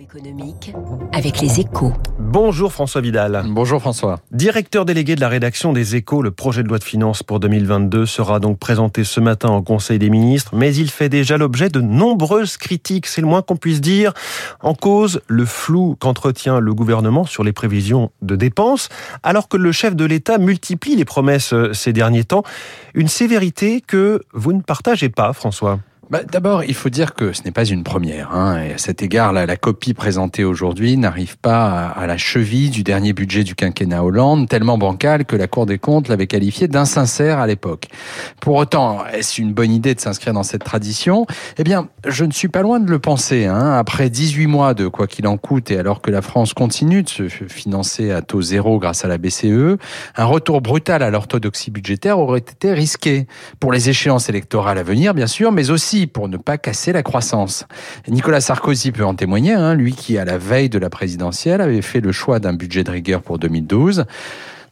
économique avec les échos. Bonjour François Vidal. Bonjour François. Directeur délégué de la rédaction des échos, le projet de loi de finances pour 2022 sera donc présenté ce matin au Conseil des ministres, mais il fait déjà l'objet de nombreuses critiques, c'est le moins qu'on puisse dire. En cause, le flou qu'entretient le gouvernement sur les prévisions de dépenses, alors que le chef de l'État multiplie les promesses euh, ces derniers temps. Une sévérité que vous ne partagez pas, François. Bah, D'abord, il faut dire que ce n'est pas une première. Hein, et à cet égard, la, copie présentée aujourd'hui n'arrive pas à, à, la cheville du dernier budget du quinquennat Hollande, tellement bancal que la Cour des comptes l'avait qualifié d'insincère à l'époque. Pour autant, est-ce une bonne idée de s'inscrire dans cette tradition? Eh bien, je ne suis pas loin de le penser. Hein. Après 18 mois de quoi qu'il en coûte, et alors que la France continue de se financer à taux zéro grâce à la BCE, un retour brutal à l'orthodoxie budgétaire aurait été risqué pour les échéances électorales à venir, bien sûr, mais aussi pour ne pas casser la croissance. Nicolas Sarkozy peut en témoigner, hein, lui qui, à la veille de la présidentielle, avait fait le choix d'un budget de rigueur pour 2012.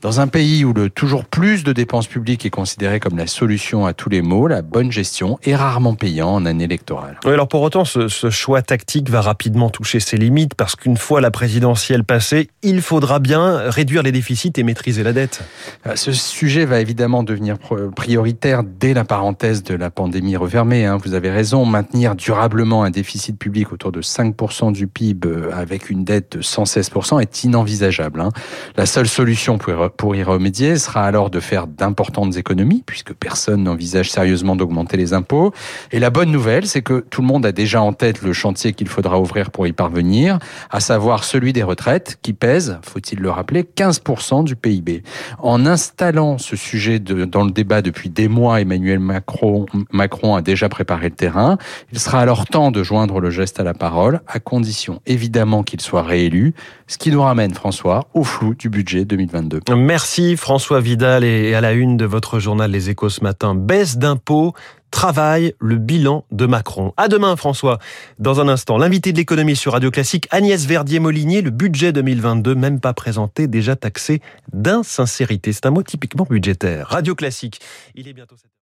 Dans un pays où le toujours plus de dépenses publiques est considéré comme la solution à tous les maux, la bonne gestion est rarement payant en année électorale. Oui, alors pour autant, ce, ce, choix tactique va rapidement toucher ses limites parce qu'une fois la présidentielle passée, il faudra bien réduire les déficits et maîtriser la dette. Euh, ce sujet va évidemment devenir prioritaire dès la parenthèse de la pandémie refermée. Hein. Vous avez raison, maintenir durablement un déficit public autour de 5% du PIB euh, avec une dette de 116% est inenvisageable. Hein. La seule solution pour pour y remédier sera alors de faire d'importantes économies, puisque personne n'envisage sérieusement d'augmenter les impôts. Et la bonne nouvelle, c'est que tout le monde a déjà en tête le chantier qu'il faudra ouvrir pour y parvenir, à savoir celui des retraites, qui pèse, faut-il le rappeler, 15% du PIB. En installant ce sujet dans le débat depuis des mois, Emmanuel Macron a déjà préparé le terrain. Il sera alors temps de joindre le geste à la parole, à condition évidemment qu'il soit réélu, ce qui nous ramène, François, au flou du budget 2022. Merci François Vidal et à la une de votre journal Les Échos ce matin. Baisse d'impôts, travail, le bilan de Macron. À demain François. Dans un instant, l'invité de l'économie sur Radio Classique, Agnès Verdier-Molinier, le budget 2022 même pas présenté, déjà taxé d'insincérité. C'est un mot typiquement budgétaire. Radio Classique. Il est bientôt